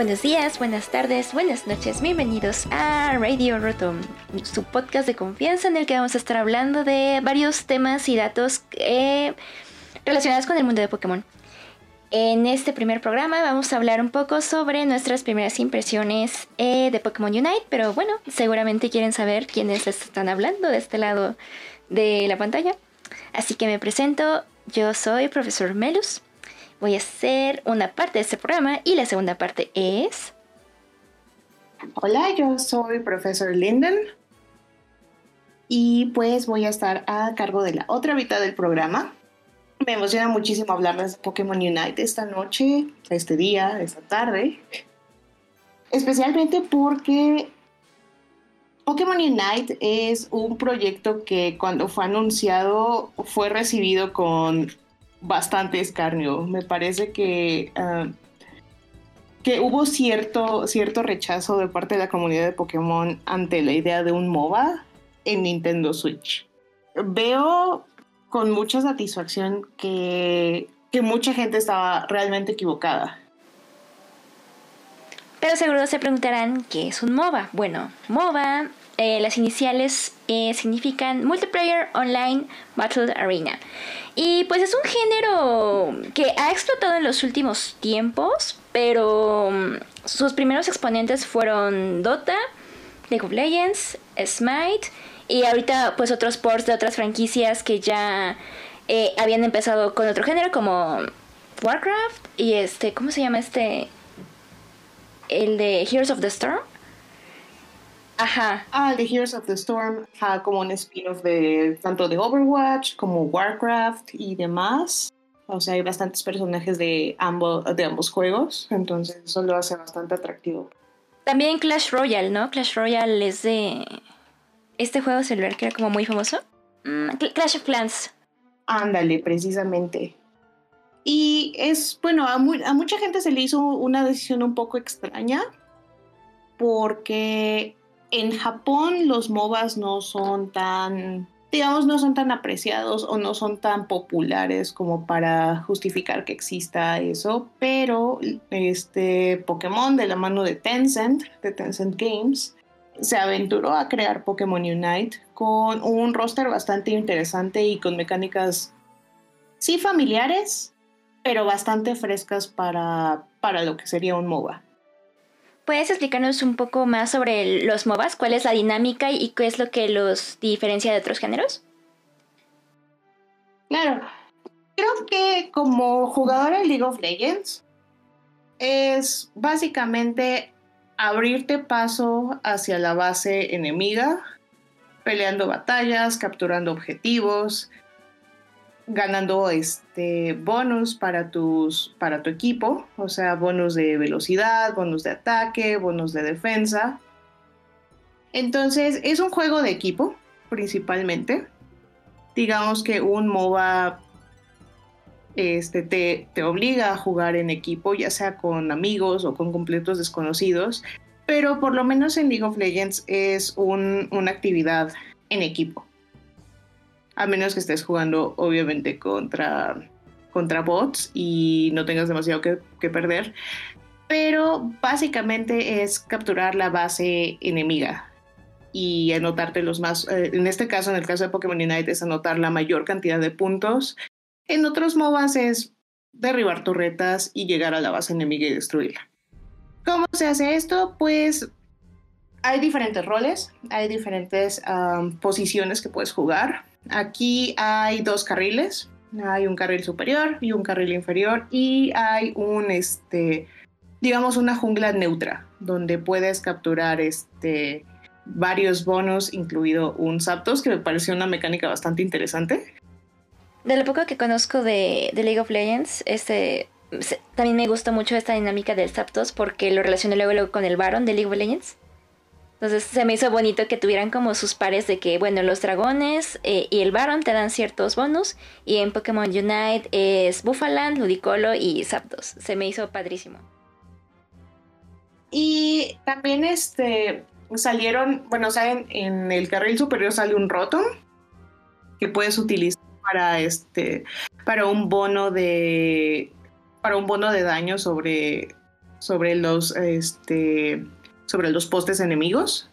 Buenos días, buenas tardes, buenas noches, bienvenidos a Radio Rotom, su podcast de confianza en el que vamos a estar hablando de varios temas y datos eh, relacionados con el mundo de Pokémon. En este primer programa vamos a hablar un poco sobre nuestras primeras impresiones eh, de Pokémon Unite, pero bueno, seguramente quieren saber quiénes están hablando de este lado de la pantalla. Así que me presento, yo soy profesor Melus voy a hacer una parte de este programa y la segunda parte es... Hola, yo soy profesor Linden y pues voy a estar a cargo de la otra mitad del programa. Me emociona muchísimo hablarles de Pokémon Unite esta noche, este día, esta tarde. Especialmente porque Pokémon Unite es un proyecto que cuando fue anunciado fue recibido con bastante escarnio. Me parece que, ah, que hubo cierto, cierto rechazo de parte de la comunidad de Pokémon ante la idea de un MOBA en Nintendo Switch. Veo con mucha satisfacción que, que mucha gente estaba realmente equivocada. Pero seguro se preguntarán qué es un MOBA. Bueno, MOBA, eh, las iniciales eh, significan Multiplayer Online Battle Arena. Y pues es un género que ha explotado en los últimos tiempos, pero mm, sus primeros exponentes fueron Dota, League of Legends, Smite y ahorita pues otros ports de otras franquicias que ya eh, habían empezado con otro género como Warcraft y este, ¿cómo se llama este? El de Heroes of the Storm. Ajá. Ah, The Heroes of the Storm, como un spin-off de tanto de Overwatch como Warcraft y demás. O sea, hay bastantes personajes de ambos, de ambos juegos, entonces eso lo hace bastante atractivo. También Clash Royale, ¿no? Clash Royale es de este juego celular que era como muy famoso. Mm, Clash of Clans. Ándale, precisamente. Y es, bueno, a, a mucha gente se le hizo una decisión un poco extraña porque en Japón los MOBAs no son tan, digamos, no son tan apreciados o no son tan populares como para justificar que exista eso, pero este Pokémon de la mano de Tencent, de Tencent Games, se aventuró a crear Pokémon Unite con un roster bastante interesante y con mecánicas sí familiares, pero bastante frescas para, para lo que sería un MOBA. ¿Puedes explicarnos un poco más sobre los MOBAs? ¿Cuál es la dinámica y qué es lo que los diferencia de otros géneros? Claro. Creo que como jugador de League of Legends es básicamente abrirte paso hacia la base enemiga, peleando batallas, capturando objetivos, ganando este bonus para tus para tu equipo, o sea, bonus de velocidad, bonus de ataque, bonus de defensa. Entonces, es un juego de equipo principalmente. Digamos que un MOBA este, te, te obliga a jugar en equipo, ya sea con amigos o con completos desconocidos, pero por lo menos en League of Legends es una actividad en equipo a menos que estés jugando obviamente contra, contra bots y no tengas demasiado que, perder. Pero básicamente es capturar la base enemiga y anotarte los más, eh, en este caso, en el caso de Pokémon Unite, es anotar la mayor cantidad de puntos. En otros MOBAs es derribar torretas y llegar a la base enemiga y destruirla. ¿Cómo se hace esto? Pues hay diferentes roles, hay diferentes posiciones que puedes jugar. Aquí hay dos carriles, hay un carril superior y un carril inferior y hay un, este, digamos, una jungla neutra donde puedes capturar, este, varios bonos, incluido un Zapdos, que me pareció una mecánica bastante interesante. De lo poco que conozco de, League of Legends, este, también me gusta mucho esta dinámica del Zapdos porque lo relacioné luego, con el Baron de League of Legends. Entonces se me hizo bonito que tuvieran como sus pares de que, bueno, los dragones eh, y el Baron te dan ciertos bonus. Y en Pokémon Unite es Buffaland, Ludicolo y Zapdos. Se me hizo padrísimo. Y también este salieron, bueno, sea, en, el carril superior sale un Rotom que puedes utilizar para este para un bono de para un bono de daño sobre sobre los este sobre los postes enemigos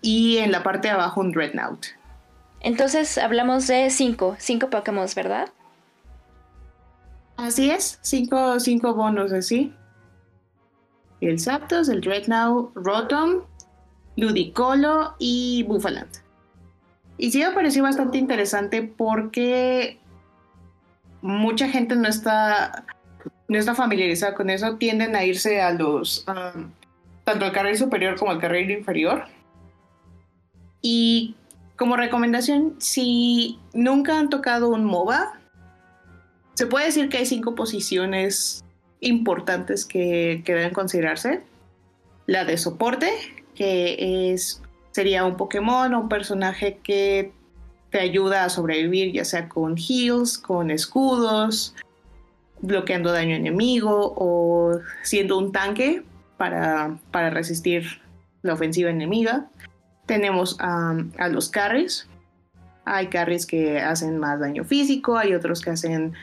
y en la parte de abajo un Dreadnought. Entonces hablamos de cinco, cinco Pokémon, ¿verdad? Así es, cinco, cinco bonos así. El Zapdos, el Dreadnought, Rotom, Ludicolo y Buffaland. Y sí me pareció bastante interesante porque mucha gente no está, no está familiarizada con eso, tienden a irse a los, tanto al carril superior como al carril inferior. Y como recomendación, si nunca han tocado un MOBA, se puede decir que hay cinco posiciones importantes que, que deben considerarse. La de soporte, que es, sería un Pokémon o un personaje que te ayuda a sobrevivir, ya sea con heals, con escudos, bloqueando daño enemigo o siendo un tanque para, para resistir la ofensiva enemiga. Tenemos a los carries. Hay carries que hacen más daño físico, hay otros que hacen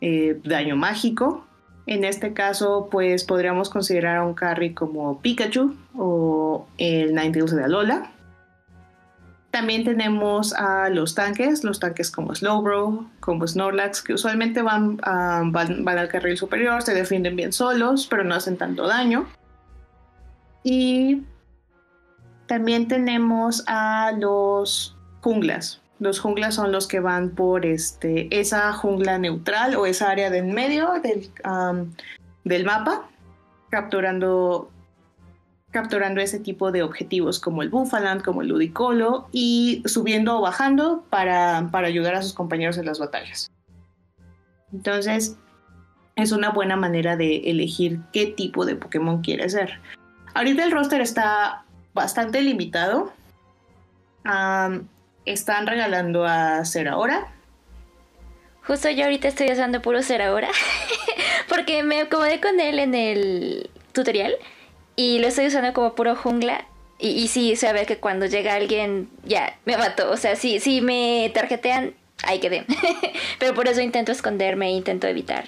eh, daño mágico. En este caso, pues podríamos considerar a un carry como Pikachu o el Ninetales de Alola. También tenemos a los tanques, los tanques como Slowbro, como Snorlax, que usualmente van, van, al carril superior, se defienden bien solos, pero no hacen tanto daño. Y también tenemos a los junglas. Los junglas son los que van por este, esa jungla neutral o esa área de en medio del, del mapa, capturando, capturando ese tipo de objetivos como el Buffaland, como el Ludicolo y subiendo o bajando para, para ayudar a sus compañeros en las batallas. Entonces, es una buena manera de elegir qué tipo de Pokémon quiere ser. Ahorita el roster está bastante limitado están regalando a ser ahora. Justo yo ahorita estoy usando puro ser ahora. porque me acomodé con él en el tutorial. Y lo estoy usando como puro jungla. Y, y sí, ve que cuando llega alguien, ya, me mató. O sea, si, si me tarjetean, ahí quedé. Pero por eso intento esconderme, intento evitar.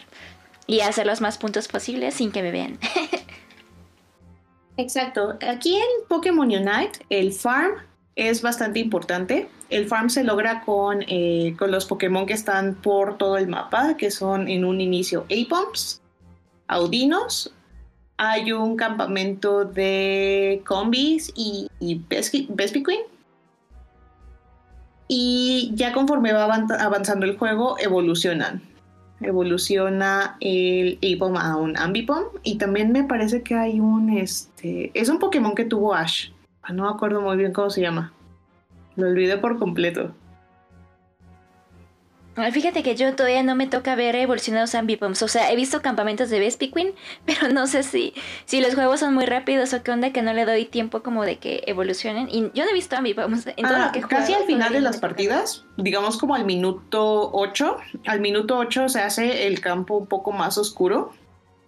Y hacer los más puntos posibles sin que me vean. Exacto. Aquí en Pokémon Unite, el farm es bastante importante. El farm se logra con, eh, con los Pokémon que están por todo el mapa, que son en un inicio A-Pumps, Audinos. Hay un campamento de Combis y, y Vespiquen. Y ya conforme va avanzando el juego, evolucionan. Evoluciona el A-Pump a un Ambipom. Y también me parece que hay un. Este, es un Pokémon que tuvo Ash no me acuerdo muy bien cómo se llama. Lo olvidé por completo. Fíjate que yo todavía no me toca ver evolucionados Ambipoms. O sea, he visto campamentos de Vespiquen, pero no sé si, si los juegos son muy rápidos o qué onda que no le doy tiempo como de que evolucionen. Y yo no he visto Ambipoms en todo lo que Casi al final de las partidas, digamos como al minuto 8, al minuto 8 se hace el campo un poco más oscuro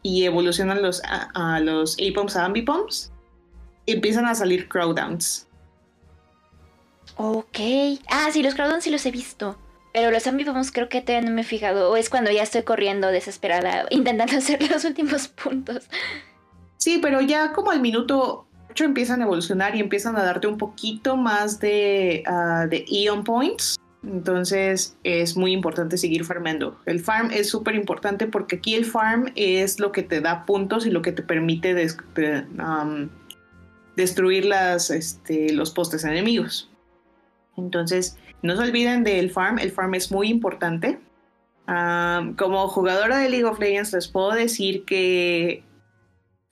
y evolucionan los, a, los A-Pumps a Ambipumps empiezan a salir crowdowns. Ok. Ah, sí, los crowdowns sí los he visto. Pero los ambivamos creo que todavía no me he fijado. O es cuando ya estoy corriendo desesperada, intentando hacer los últimos puntos. Sí, pero ya como al minuto 8 empiezan a evolucionar y empiezan a darte un poquito más de, uh, de Eon Points. Entonces es muy importante seguir farmando. El farm es súper importante porque aquí el farm es lo que te da puntos y lo que te permite um, destruir las, este, los postes enemigos. Entonces, no se olviden del farm, el farm es muy importante. como jugadora de League of Legends les puedo decir que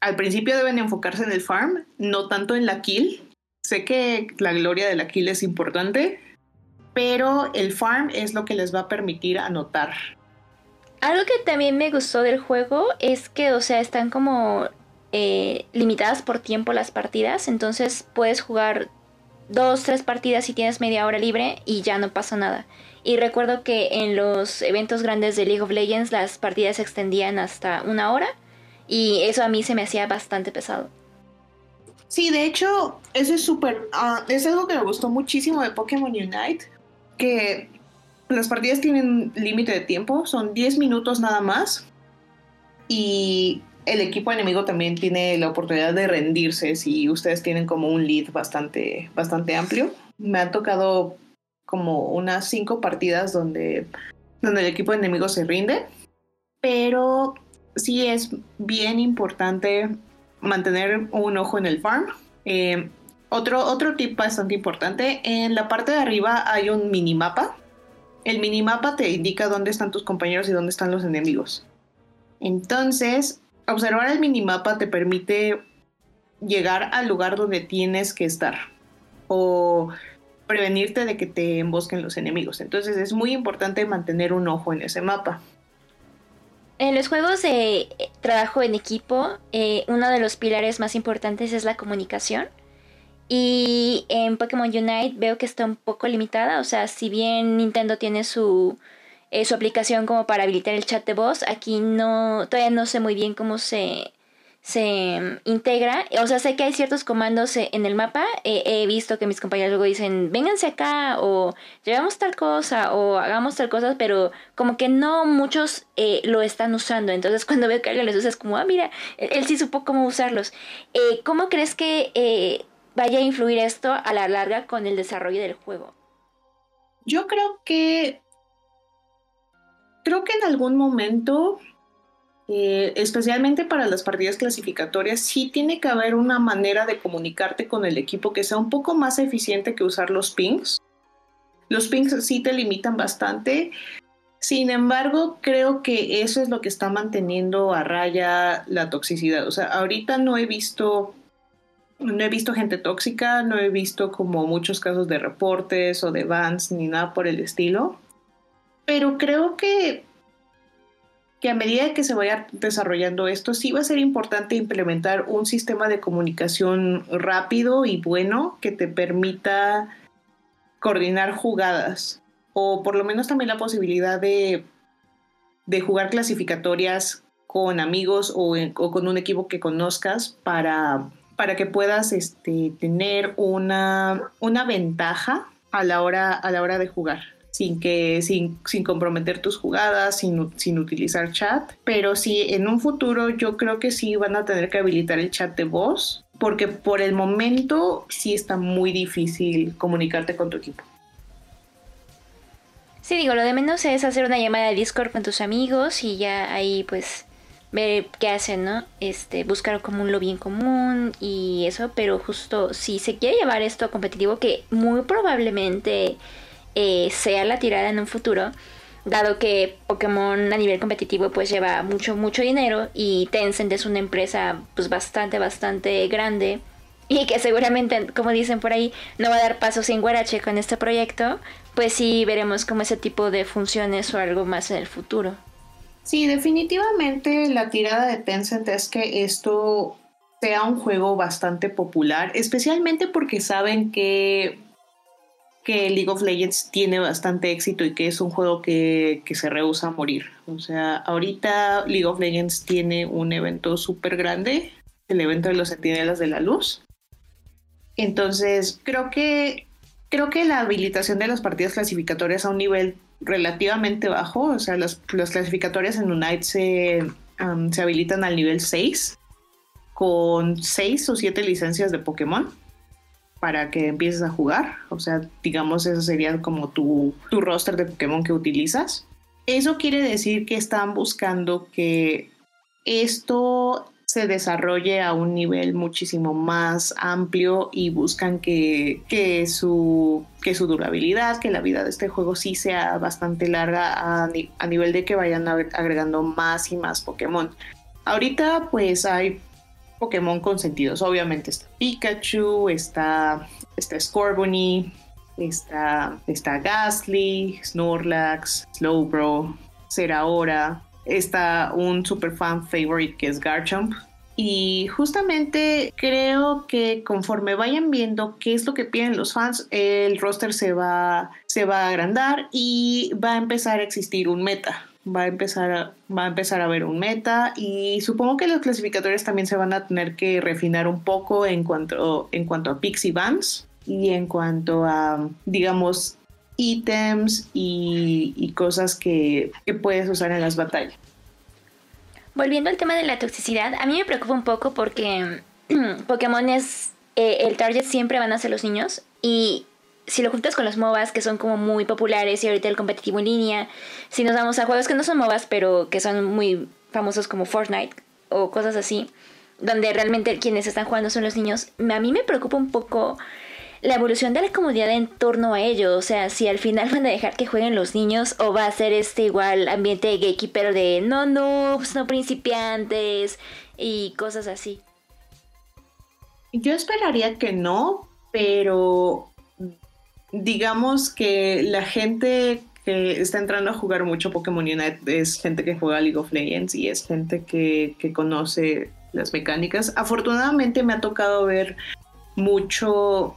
al principio deben enfocarse en el farm, no tanto en la kill. Sé que la gloria de la kill es importante, pero el farm es lo que les va a permitir anotar. Algo que también me gustó del juego es que, o sea, están como eh, limitadas por tiempo las partidas, entonces puedes jugar dos, tres partidas y tienes media hora libre y ya no pasa nada. Y recuerdo que en los eventos grandes de League of Legends las partidas se extendían hasta una hora y eso a mí se me hacía bastante pesado. Sí, de hecho, eso es súper... Ah, es algo que me gustó muchísimo de Pokémon Unite, que las partidas tienen límite de tiempo, son 10 minutos nada más. Y el equipo enemigo también tiene la oportunidad de rendirse si ustedes tienen como un lead bastante, bastante amplio. Me han tocado como unas 5 partidas donde, donde el equipo enemigo se rinde, pero sí es bien importante mantener un ojo en el farm. Eh, otro, otro tip bastante importante, en la parte de arriba hay un minimapa. El minimapa te indica dónde están tus compañeros y dónde están los enemigos. Entonces, observar el minimapa te permite llegar al lugar donde tienes que estar o prevenirte de que te embosquen los enemigos. Entonces es muy importante mantener un ojo en ese mapa. En los juegos de eh, trabajo en equipo, eh, uno de los pilares más importantes es la comunicación. Y en Pokémon Unite veo que está un poco limitada. O sea, si bien Nintendo tiene su, eh, su aplicación como para habilitar el chat de voz, aquí no, todavía no sé muy bien cómo se, se mm, integra. O sea, sé que hay ciertos comandos e, en el mapa. he visto que mis compañeros luego dicen, vénganse acá o llevamos tal cosa o hagamos tal cosa, pero como que no muchos eh, lo están usando. Entonces cuando veo que alguien les usa es como, ah, mira, él, sí supo cómo usarlos. Eh, ¿Cómo crees que eh, vaya a influir esto a la larga con el desarrollo del juego? Yo creo que... Creo que en algún momento eh, especialmente para las partidas clasificatorias, sí tiene que haber una manera de comunicarte con el equipo que sea un poco más eficiente que usar los pings. Los pings sí te limitan bastante. Sin embargo, creo que eso es lo que está manteniendo a raya la toxicidad. O sea, ahorita no he visto no he visto gente tóxica, no he visto como muchos casos de reportes o de bans ni nada por el estilo. Pero creo que que a medida que se vaya desarrollando esto, sí va a ser importante implementar un sistema de comunicación rápido y bueno que te permita coordinar jugadas o por lo menos también la posibilidad de, de jugar clasificatorias con amigos o, con un equipo que conozcas para, para que puedas este, tener una, una ventaja a la hora, a la hora de jugar sin que sin, sin comprometer tus jugadas, sin, sin, utilizar chat, pero sí en un futuro yo creo que sí van a tener que habilitar el chat de voz, porque por el momento sí está muy difícil comunicarte con tu equipo. Sí, digo, lo de menos es hacer una llamada de Discord con tus amigos y ya ahí pues ver qué hacen, ¿no? Este, buscar como un lobby en común y eso, pero justo si se quiere llevar esto a competitivo, que muy probablemente eh, sea la tirada en un futuro, dado que Pokémon a nivel competitivo pues lleva mucho, mucho dinero y Tencent es una empresa pues bastante, bastante grande y que seguramente, como dicen por ahí, no va a dar paso sin guarache con este proyecto, pues sí veremos como ese tipo de funciones o algo más en el futuro. Sí, definitivamente la tirada de Tencent es que esto sea un juego bastante popular, especialmente porque saben que que League of Legends tiene bastante éxito y que es un juego que, se rehúsa a morir. O sea, ahorita League of Legends tiene un evento súper grande, el evento de los Sentinelas de la Luz. Entonces, creo que, creo que la habilitación de las partidas clasificatorias a un nivel relativamente bajo, o sea, las, clasificatorias en Unite se, se habilitan al nivel 6, con 6 o 7 licencias de Pokémon para que empieces a jugar. O sea, digamos, eso sería como tu, tu roster de Pokémon que utilizas. Eso quiere decir que están buscando que esto se desarrolle a un nivel muchísimo más amplio y buscan que, que, su, que su durabilidad, que la vida de este juego sí sea bastante larga a, a nivel de que vayan agregando más y más Pokémon. Ahorita pues hay Pokémon consentidos. Obviamente está Pikachu, está, está Scorbunny, está, está Gastly, Snorlax, Slowbro, Zeraora. Está un super fan favorite que es Garchomp. Y justamente creo que conforme vayan viendo qué es lo que piden los fans, el roster se va, se va a agrandar y va a empezar a existir un meta. Va a, empezar a, va a empezar a haber un meta y supongo que los clasificatorios también se van a tener que refinar un poco en cuanto, en cuanto a picks y y en cuanto a, digamos, ítems y, cosas que, que puedes usar en las batallas. Volviendo al tema de la toxicidad, a mí me preocupa un poco porque Pokémon es eh, el target siempre van a ser los niños y si lo juntas con los MOBAs que son como muy populares y ahorita el competitivo en línea, si nos vamos a juegos que no son MOBAs pero que son muy famosos como Fortnite o cosas así, donde realmente quienes están jugando son los niños, a mí me preocupa un poco la evolución de la comunidad en torno a ello. O sea, si al final van a dejar que jueguen los niños o va a ser este igual ambiente gatekeeper de no noobs, no principiantes y cosas así. Yo esperaría que no, pero digamos que la gente que está entrando a jugar mucho Pokémon Unite es gente que juega League of Legends y es gente que, conoce las mecánicas. Afortunadamente me ha tocado ver mucho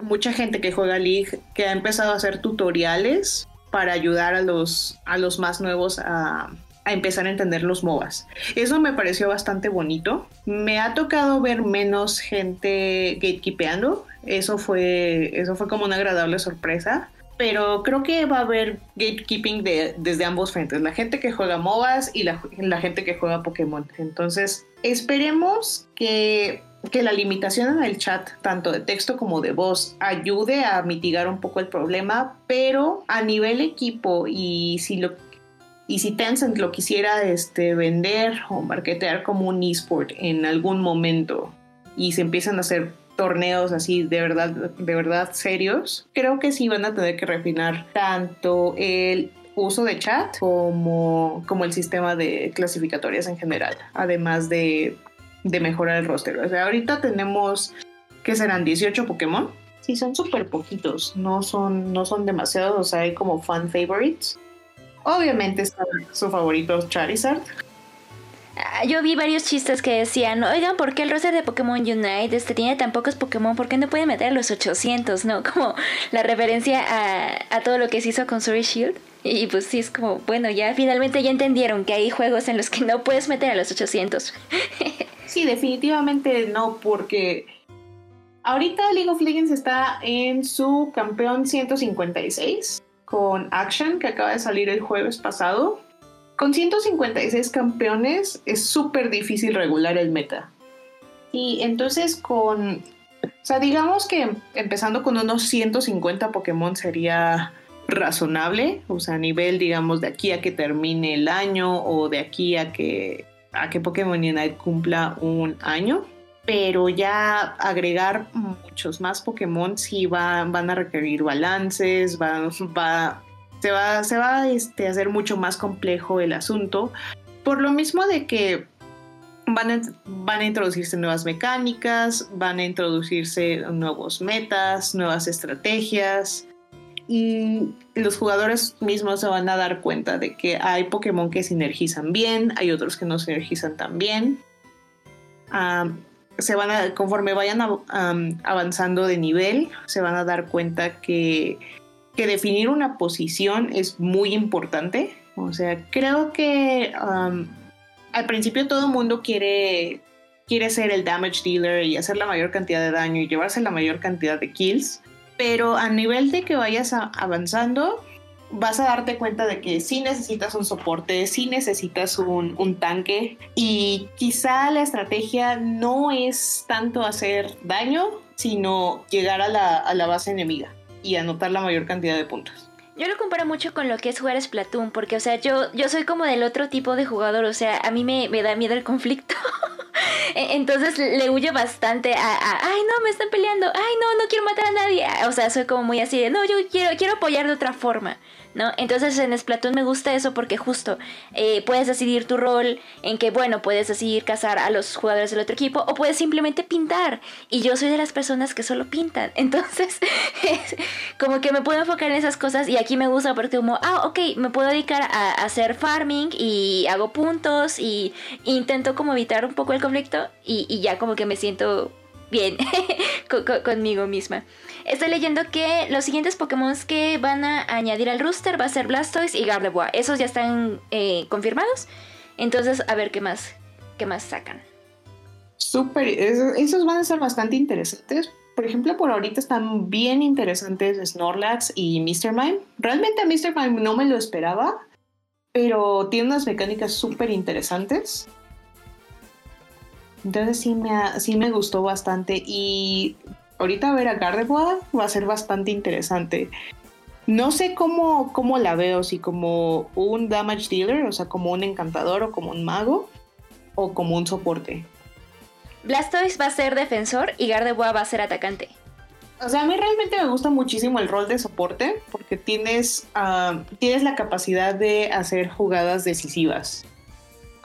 mucha gente que juega League que ha empezado a hacer tutoriales para ayudar a los, a los más nuevos a, empezar a entender los MOBAs. Eso me pareció bastante bonito. Me ha tocado ver menos gente gatekeepeando. Eso fue, eso fue como una agradable sorpresa. Pero creo que va a haber gatekeeping de, desde ambos frentes. La gente que juega MOBAs y la, la gente que juega Pokémon. Entonces, esperemos que que la limitación en el chat, tanto de texto como de voz, ayude a mitigar un poco el problema, pero a nivel equipo y si lo y si Tencent lo quisiera este, vender o marketear como un esport en algún momento y se empiezan a hacer torneos así de verdad, de verdad serios, creo que sí van a tener que refinar tanto el uso de chat como, como el sistema de clasificatorias en general, además de de mejorar el roster. O sea, ahorita tenemos, ¿qué serán? 18 Pokémon. Sí, son súper poquitos, no son, no son demasiados, o sea, hay como fan favorites. Obviamente su favorito Charizard. Ah, yo vi varios chistes que decían, oigan, ¿por qué el roster de Pokémon Unite este, tiene tan pocos Pokémon? ¿Por qué no puede meter a los 800? ¿No? Como la referencia a, a todo lo que se hizo con Sword Shield. Y pues sí, es como, bueno, ya finalmente ya entendieron que hay juegos en los que no puedes meter a los 800. Sí, definitivamente no, porque ahorita League of Legends está en su campeón 156 con Action, que acaba de salir el jueves pasado. Con 156 campeones es súper difícil regular el meta. Y entonces con... O sea, digamos que empezando con unos 150 Pokémon sería razonable, o sea, a nivel, digamos, de aquí a que termine el año o de aquí a que a que Pokémon Unite cumpla un año, pero ya agregar muchos más Pokémon sí va, van a requerir balances, va, va, se va, se va este, a hacer mucho más complejo el asunto, por lo mismo de que van a, van a introducirse nuevas mecánicas, van a introducirse nuevos metas, nuevas estrategias, y los jugadores mismos se van a dar cuenta de que hay Pokémon que sinergizan bien, hay otros que no sinergizan tan bien. se van a, conforme vayan avanzando de nivel, se van a dar cuenta que, que, definir una posición es muy importante. O sea, creo que al principio todo el mundo quiere, quiere ser el damage dealer y hacer la mayor cantidad de daño y llevarse la mayor cantidad de kills pero a nivel de que vayas avanzando, vas a darte cuenta de que sí necesitas un soporte, sí necesitas un, tanque y quizá la estrategia no es tanto hacer daño, sino llegar a la, a la base enemiga y anotar la mayor cantidad de puntos. Yo lo comparo mucho con lo que es jugar Splatoon, porque, o sea, yo, yo soy como del otro tipo de jugador, o sea, a mí me, me da miedo el conflicto. E, entonces le huyo bastante a, ay, no, me están peleando, ay, no, no quiero matar a nadie. O sea, soy como muy así de, no, yo quiero, quiero apoyar de otra forma. ¿No? Entonces en Splatoon me gusta eso porque justo eh, puedes decidir tu rol en que, bueno, puedes decidir cazar a los jugadores del otro equipo o puedes simplemente pintar. Y yo soy de las personas que solo pintan. Entonces, como que me puedo enfocar en esas cosas y aquí me gusta porque como, ah, ok, me puedo dedicar a, hacer farming y hago puntos y intento como evitar un poco el conflicto y, ya como que me siento bien conmigo misma. Estoy leyendo que los siguientes Pokémon que van a añadir al rooster va a ser Blastoise y Gardevoir. Esos ya están eh, confirmados. Entonces, a ver qué más, qué más sacan. Súper, esos van a ser bastante interesantes. Por ejemplo, por ahorita están bien interesantes Snorlax y Mr. Mime. Realmente a Mr. Mime no me lo esperaba, pero tiene unas mecánicas súper interesantes. Entonces sí me, sí me gustó bastante y ahorita ver a Gardevoir va a ser bastante interesante. No sé cómo, cómo la veo, si como un damage dealer, o sea, como un encantador o como un mago, o como un soporte. Blastoise va a ser defensor y Gardevoir va a ser atacante. O sea, a mí realmente me gusta muchísimo el rol de soporte porque tienes, ah, tienes la capacidad de hacer jugadas decisivas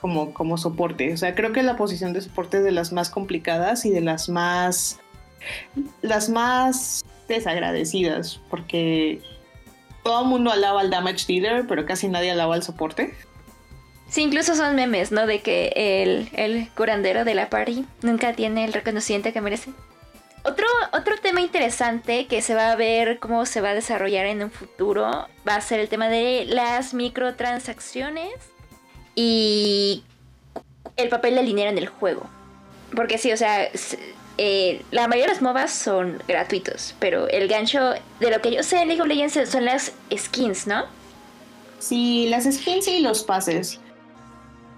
como, como soporte. O sea, creo que la posición de soporte es de las más complicadas y de las más, las más desagradecidas porque todo el mundo alaba al damage dealer, pero casi nadie alaba al soporte. Sí, incluso son memes, ¿no? De que el, el curandero de la party nunca tiene el reconocimiento que merece. Otro, otro tema interesante que se va a ver cómo se va a desarrollar en un futuro va a ser el tema de las microtransacciones y el papel del dinero en el juego. Porque sí, o sea, eh, la mayoría de los MOBAs son gratuitos, pero el gancho de lo que yo sé en League of Legends son las skins, ¿no? Sí, las skins y los pases.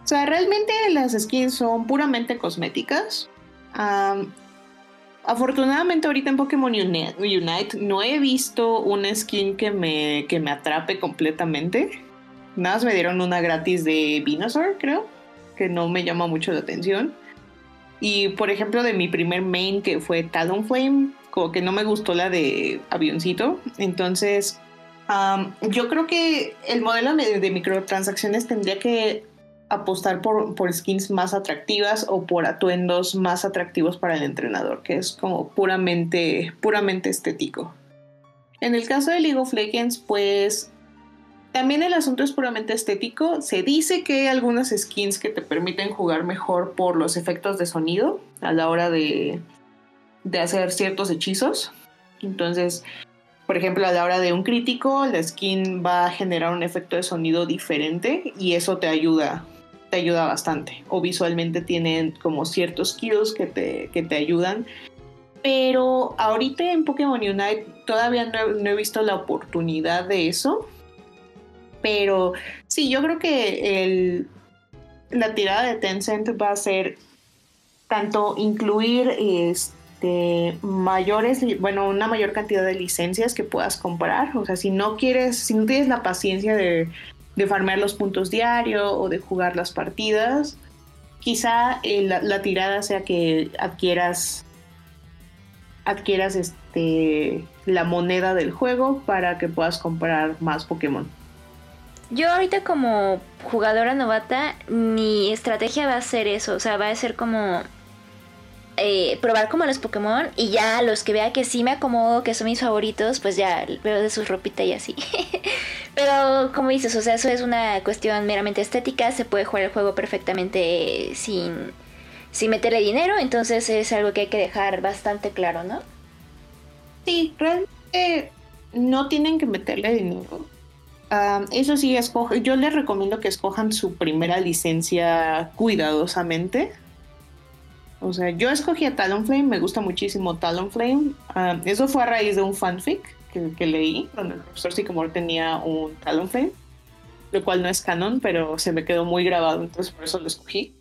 O sea, realmente las skins son puramente cosméticas. afortunadamente ahorita en Pokémon Unite no he visto una skin que me, que me atrape completamente. Nada más me dieron una gratis de Venusaur, creo, que no me llama mucho la atención. Y por ejemplo de mi primer main que fue Talonflame, como que no me gustó la de avioncito. Entonces, yo creo que el modelo de microtransacciones tendría que apostar por, por, skins más atractivas o por atuendos más atractivos para el entrenador, que es como puramente, puramente estético. En el caso de League of pues también el asunto es puramente estético. Se dice que hay algunas skins que te permiten jugar mejor por los efectos de sonido a la hora de, de hacer ciertos hechizos. Entonces, por ejemplo, a la hora de un crítico, la skin va a generar un efecto de sonido diferente y eso te ayuda te ayuda bastante. O visualmente tienen como ciertos skills que te, que te ayudan. Pero ahorita en Pokémon Unite todavía no he, visto la oportunidad de eso. Pero sí, yo creo que el, la tirada de Tencent va a ser tanto incluir este, mayores, bueno, una mayor cantidad de licencias que puedas comprar. O sea, si no quieres, si no tienes la paciencia de de farmear los puntos diario o de jugar las partidas. Quizá eh, la, tirada sea que adquieras adquieras este la moneda del juego para que puedas comprar más Pokémon. Yo ahorita como jugadora novata, mi estrategia va a ser eso, o sea, va a ser como eh, probar como los Pokémon y ya los que vea que sí me acomodo, que son mis favoritos, pues ya veo de su ropita y así. Pero como dices, o sea, eso es una cuestión meramente estética, se puede jugar el juego perfectamente sin, sin meterle dinero, entonces es algo que hay que dejar bastante claro, ¿no? Sí, realmente no tienen que meterle dinero. Ah, eso sí, escoge, yo les recomiendo que escojan su primera licencia cuidadosamente o sea, yo escogí a Talonflame, me gusta muchísimo Talonflame. Ah, eso fue a raíz de un fanfic que, leí, donde el profesor Sycamore tenía un Talonflame, lo cual no es canon, pero se me quedó muy grabado, entonces por eso lo escogí.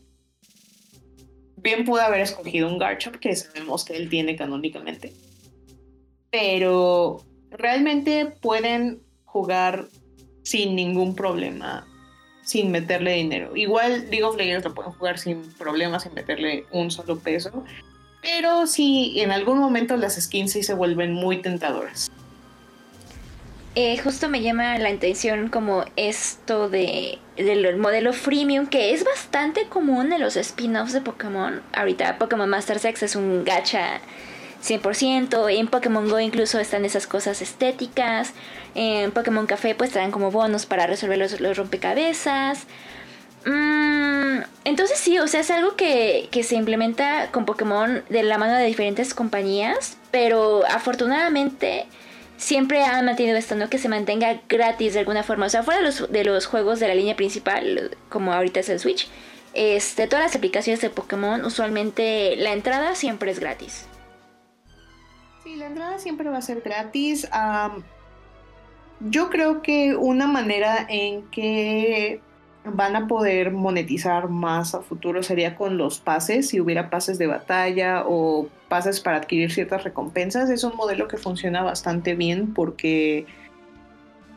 Bien pude haber escogido un Garchomp, que sabemos que él tiene canónicamente. Pero realmente pueden jugar sin ningún problema sin meterle dinero. Igual League of Legends lo pueden jugar sin problemas, sin meterle un solo peso. Pero sí, en algún momento las skins sí se vuelven muy tentadoras. Eh, justo me llama la atención como esto de del modelo freemium que es bastante común en los spin-offs de Pokémon. Ahorita Pokémon Master Sex es un gacha 100%, en Pokémon Go incluso están esas cosas estéticas, en Pokémon Café pues te como bonos para resolver los, rompecabezas. Mm, entonces sí, o sea, es algo que, que, se implementa con Pokémon de la mano de diferentes compañías, pero afortunadamente siempre han mantenido esto, ¿no? Que se mantenga gratis de alguna forma. O sea, fuera de los, de los juegos de la línea principal, como ahorita es el Switch, este, todas las aplicaciones de Pokémon, usualmente la entrada siempre es gratis. Sí, la entrada siempre va a ser gratis. yo creo que una manera en que van a poder monetizar más a futuro sería con los pases, si hubiera pases de batalla o pases para adquirir ciertas recompensas. Es un modelo que funciona bastante bien porque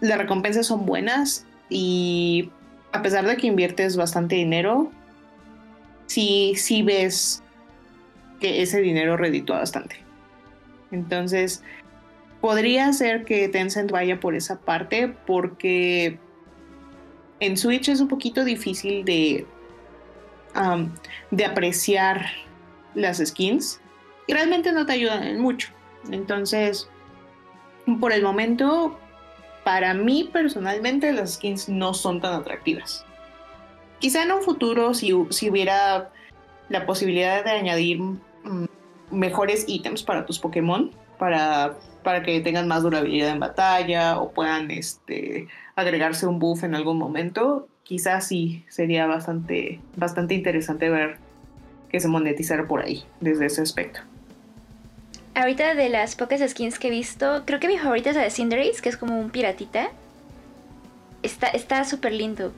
las recompensas son buenas y a pesar de que inviertes bastante dinero, sí, sí ves que ese dinero reditúa bastante. Entonces, podría ser que Tencent vaya por esa parte porque en Switch es un poquito difícil de, de apreciar las skins y realmente no te ayudan en mucho. Entonces, por el momento, para mí personalmente las skins no son tan atractivas. Quizá en un futuro, si, hubiera la posibilidad de añadir mm, mejores ítems para tus Pokémon, para, para que tengan más durabilidad en batalla o puedan este, agregarse un buff en algún momento, quizás sí sería bastante, bastante interesante ver que se monetizara por ahí, desde ese aspecto. Ahorita de las pocas skins que he visto, creo que mi favorita es la de Cinderace, que es como un piratita. Está súper lindo.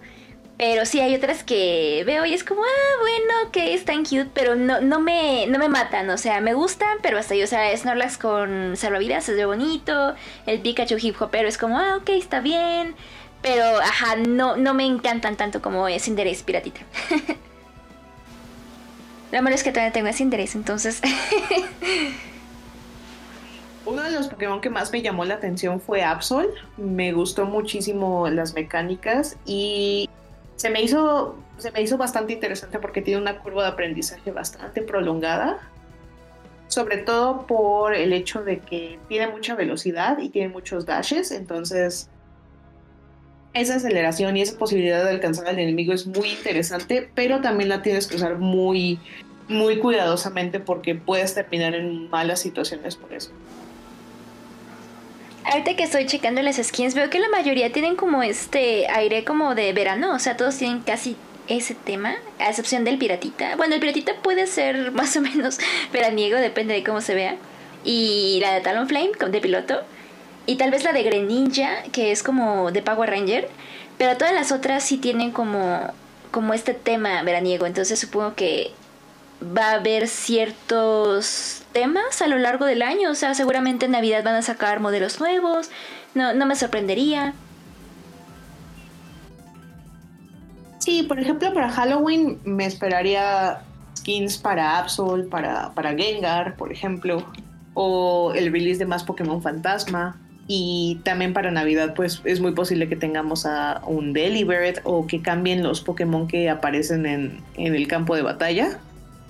Pero sí hay otras que veo y es como, ah, bueno, que es tan cute, pero no, no, me, no me matan. O sea, me gustan, pero hasta yo, o sea, Snorlax con salvavidas es de bonito. El Pikachu hip pero es como, ah, ok, está bien. Pero, ajá, no, no me encantan tanto como Cinderace Piratita. Lo malo es que todavía tengo a Cinderace, entonces... Uno de los Pokémon que más me llamó la atención fue Absol. Me gustó muchísimo las mecánicas y se me hizo, se me hizo bastante interesante porque tiene una curva de aprendizaje bastante prolongada, sobre todo por el hecho de que tiene mucha velocidad y tiene muchos dashes, entonces esa aceleración y esa posibilidad de alcanzar al enemigo es muy interesante, pero también la tienes que usar muy, muy cuidadosamente porque puedes terminar en malas situaciones por eso. Ahorita que estoy checando las skins, veo que la mayoría tienen como este aire como de verano. O sea, todos tienen casi ese tema, a excepción del piratita. Bueno, el piratita puede ser más o menos veraniego, depende de cómo se vea. Y la de Talonflame, de piloto. Y tal vez la de Greninja, que es como de Power Ranger. Pero todas las otras sí tienen como, como este tema veraniego. Entonces supongo que va a haber ciertos temas a lo largo del año. O sea, seguramente en Navidad van a sacar modelos nuevos. No, no me sorprendería. Sí, por ejemplo, para Halloween me esperaría skins para Absol, para, para Gengar, por ejemplo. O el release de más Pokémon Fantasma. Y también para Navidad, pues es muy posible que tengamos a un Delibird o que cambien los Pokémon que aparecen en, en el campo de batalla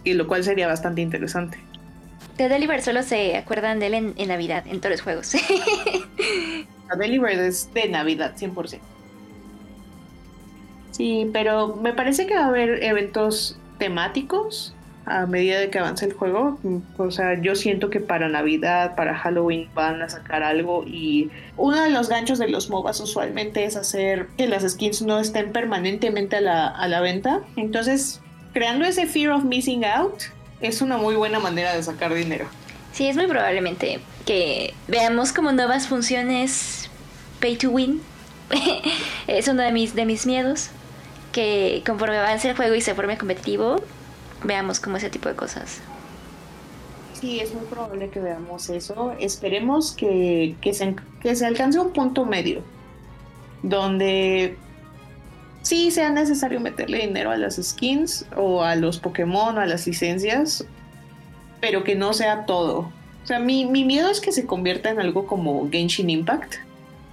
y lo cual sería bastante interesante. De Deliver solo se acuerdan de él en, Navidad, en todos los juegos. A Deliver es de Navidad, 100%. Sí, pero me parece que va a haber eventos temáticos a medida de que avance el juego. O sea, yo siento que para Navidad, para Halloween van a sacar algo y uno de los ganchos de los MOBAs usualmente es hacer que las skins no estén permanentemente a la, a la venta. Entonces, creando ese fear of missing out es una muy buena manera de sacar dinero. Sí, es muy probablemente que veamos como nuevas funciones pay to win. es uno de mis, de mis miedos. Que conforme avance el juego y se forme competitivo, veamos como ese tipo de cosas. Sí, es muy probable que veamos eso. Esperemos que, que, se, que se alcance un punto medio. Donde sí sea necesario meterle dinero a las skins o a los Pokémon o a las licencias, pero que no sea todo. O sea, mi, miedo es que se convierta en algo como Genshin Impact,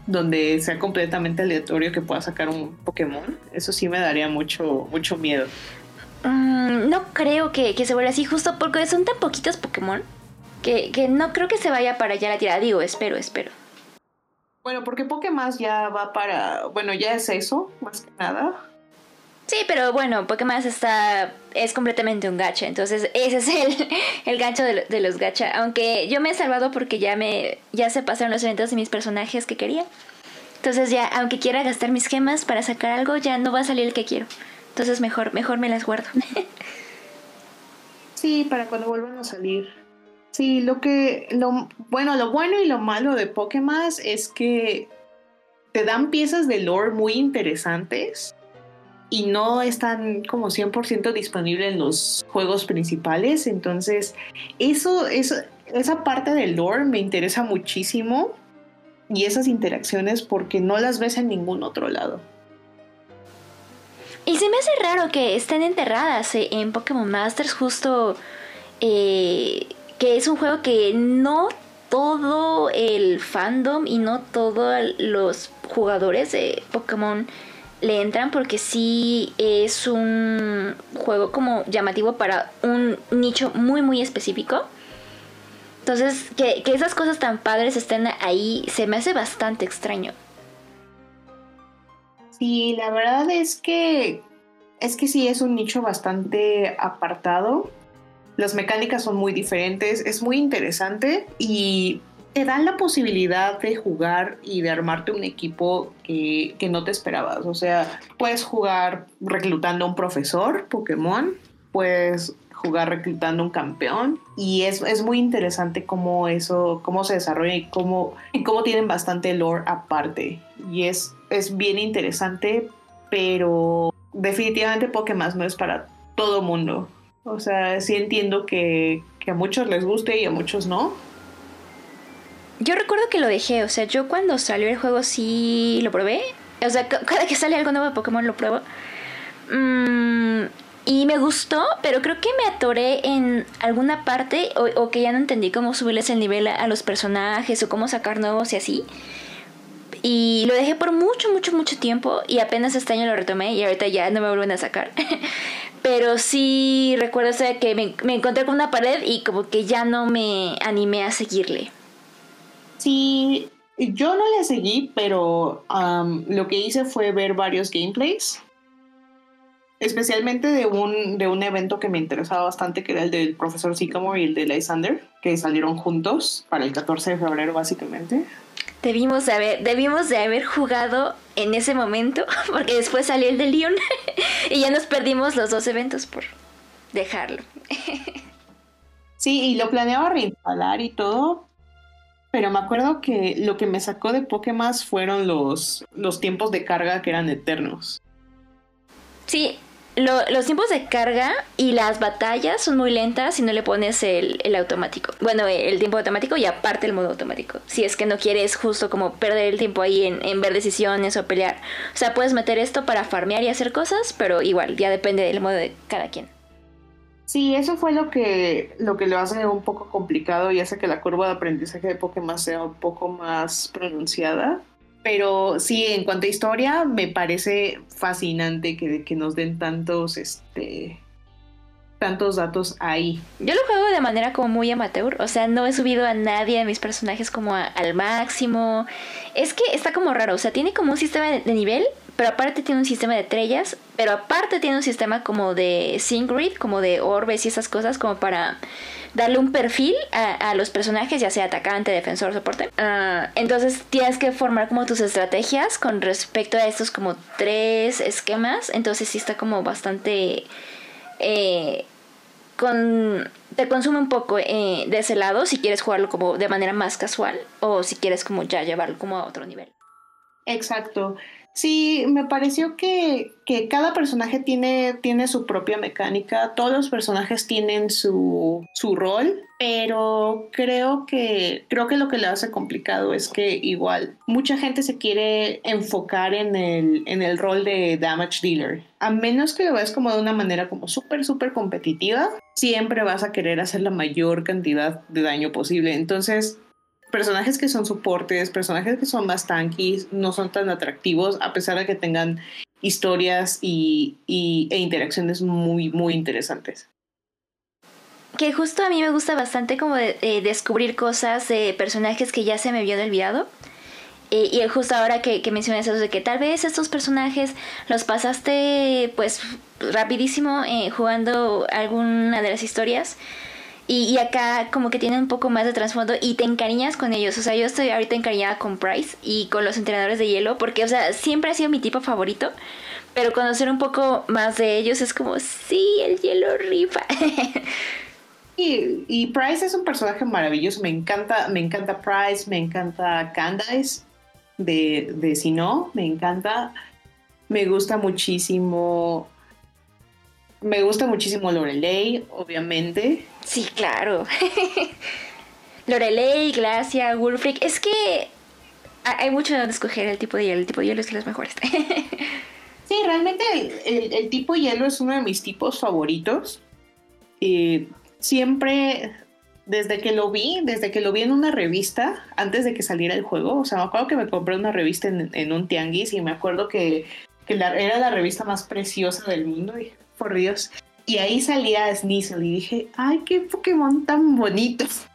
donde sea completamente aleatorio que pueda sacar un Pokémon. Eso sí me daría mucho, mucho miedo. Mm, no creo que, se vuelva así, justo porque son tan poquitos Pokémon que, que no creo que se vaya para allá la tirada. Digo, espero, espero. Bueno, porque Pokémon ya va para. Bueno, ya es eso, más que nada. Sí, pero bueno, Pokémon está es completamente un gacha, entonces ese es el, el gancho de, de, los gacha. Aunque yo me he salvado porque ya me ya se pasaron los eventos de mis personajes que quería. Entonces ya, aunque quiera gastar mis gemas para sacar algo, ya no va a salir el que quiero. Entonces mejor, mejor me las guardo. sí, para cuando vuelvan a salir. Sí, lo que, lo, bueno, lo bueno y lo malo de Pokémon es que te dan piezas de lore muy interesantes y no están como 100% disponibles en los juegos principales. Entonces, eso, eso, esa parte del lore me interesa muchísimo y esas interacciones porque no las ves en ningún otro lado. Y se me hace raro que estén enterradas eh, en Pokémon Masters justo eh, que es un juego que no todo el fandom y no todos los jugadores de Pokémon le entran porque sí es un juego como llamativo para un nicho muy muy específico. Entonces, que, que esas cosas tan padres estén ahí se me hace bastante extraño. Sí, la verdad es que es que sí es un nicho bastante apartado. Las mecánicas son muy diferentes, es muy interesante y te dan la posibilidad de jugar y de armarte un equipo que, no te esperabas. O sea, puedes jugar reclutando a un profesor Pokémon, puedes jugar reclutando un campeón y es, es, muy interesante cómo eso, cómo se desarrolla y cómo, cómo tienen bastante lore aparte. Y es, es bien interesante, pero definitivamente Pokémon no es para todo mundo. O sea, sí entiendo que, a muchos les guste y a muchos no. Yo recuerdo que lo dejé, o sea, yo cuando salió el juego sí lo probé. O sea, cada que sale algo nuevo de Pokémon lo pruebo. Mm, y me gustó, pero creo que me atoré en alguna parte o, que ya no entendí cómo subirles el nivel a, los personajes o cómo sacar nuevos y así. Y lo dejé por mucho, mucho, mucho tiempo y apenas este año lo retomé y ahorita ya no me vuelven a sacar. Pero sí recuerdo que me, encontré con una pared y como que ya no me animé a seguirle. Sí, yo no le seguí, pero lo que hice fue ver varios gameplays. Especialmente de un, de un evento que me interesaba bastante, que era el del profesor Sycamore y el de Lysander, que salieron juntos para el 14 de febrero, básicamente. Debimos de haber, debimos de haber jugado en ese momento, porque después salió el de Leon y ya nos perdimos los dos eventos por dejarlo. sí, y lo planeaba reinstalar y todo, pero me acuerdo que lo que me sacó de Pokémon fueron los, los tiempos de carga que eran eternos. Sí, los tiempos de carga y las batallas son muy lentas si no le pones el, automático. Bueno, el tiempo automático y aparte el modo automático. Si es que no quieres justo como perder el tiempo ahí en, ver decisiones o pelear. O sea, puedes meter esto para farmear y hacer cosas, pero igual, ya depende del modo de cada quien. Sí, eso fue lo que, lo que lo hace un poco complicado y hace que la curva de aprendizaje de Pokémon sea un poco más pronunciada. Pero sí, en cuanto a historia, me parece fascinante que, que nos den tantos, este, tantos datos ahí. Yo lo juego de manera como muy amateur, o sea, no he subido a nadie de mis personajes como al máximo. Es que está como raro, o sea, tiene como un sistema de, nivel, pero aparte tiene un sistema de estrellas, pero aparte tiene un sistema como de Singrid, como de orbes y esas cosas, como para darle un perfil a, los personajes, ya sea atacante, defensor, soporte. Ah, entonces tienes que formar como tus estrategias con respecto a estos como tres esquemas. Entonces sí está como bastante... Eh, con, te consume un poco eh, de ese lado si quieres jugarlo como de manera más casual o si quieres como ya llevarlo como a otro nivel. Exacto. Sí, me pareció que, cada personaje tiene, tiene su propia mecánica, todos los personajes tienen su, su rol, pero creo que, creo que lo que le hace complicado es que igual mucha gente se quiere enfocar en el, en el rol de damage dealer. A menos que lo veas como de una manera como súper, súper competitiva, siempre vas a querer hacer la mayor cantidad de daño posible. Entonces, personajes que son soportes, personajes que son más tanquis, no son tan atractivos, a pesar de que tengan historias y, e interacciones muy, muy interesantes. Que justo a mí me gusta bastante como de, descubrir cosas de personajes que ya se me habían olvidado. y justo ahora que, que, mencionas eso de que tal vez estos personajes los pasaste pues rapidísimo eh, jugando alguna de las historias. Y, acá como que tienen un poco más de trasfondo y te encariñas con ellos. O sea, yo estoy ahorita encariñada con Price y con los entrenadores de hielo porque, o sea, siempre ha sido mi tipo favorito. Pero conocer un poco más de ellos es como, sí, el hielo rifa. y, Price es un personaje maravilloso. Me encanta, me encanta Price, me encanta Candice de, de Sino, me encanta. Me gusta muchísimo. Me gusta muchísimo Lorelei, obviamente. Sí, claro. Lorelei, Glacia, Wolfric. Es que hay mucho donde escoger el tipo de hielo. El tipo de hielo es de los mejores. sí, realmente el, el, tipo hielo es uno de mis tipos favoritos. Eh, siempre desde que lo vi, desde que lo vi en una revista, antes de que saliera el juego, o sea, me acuerdo que me compré una revista en, un tianguis y me acuerdo que, era la revista más preciosa del mundo, y, por Dios. Y ahí salía Sneasel y dije, ay, qué Pokémon tan bonitos.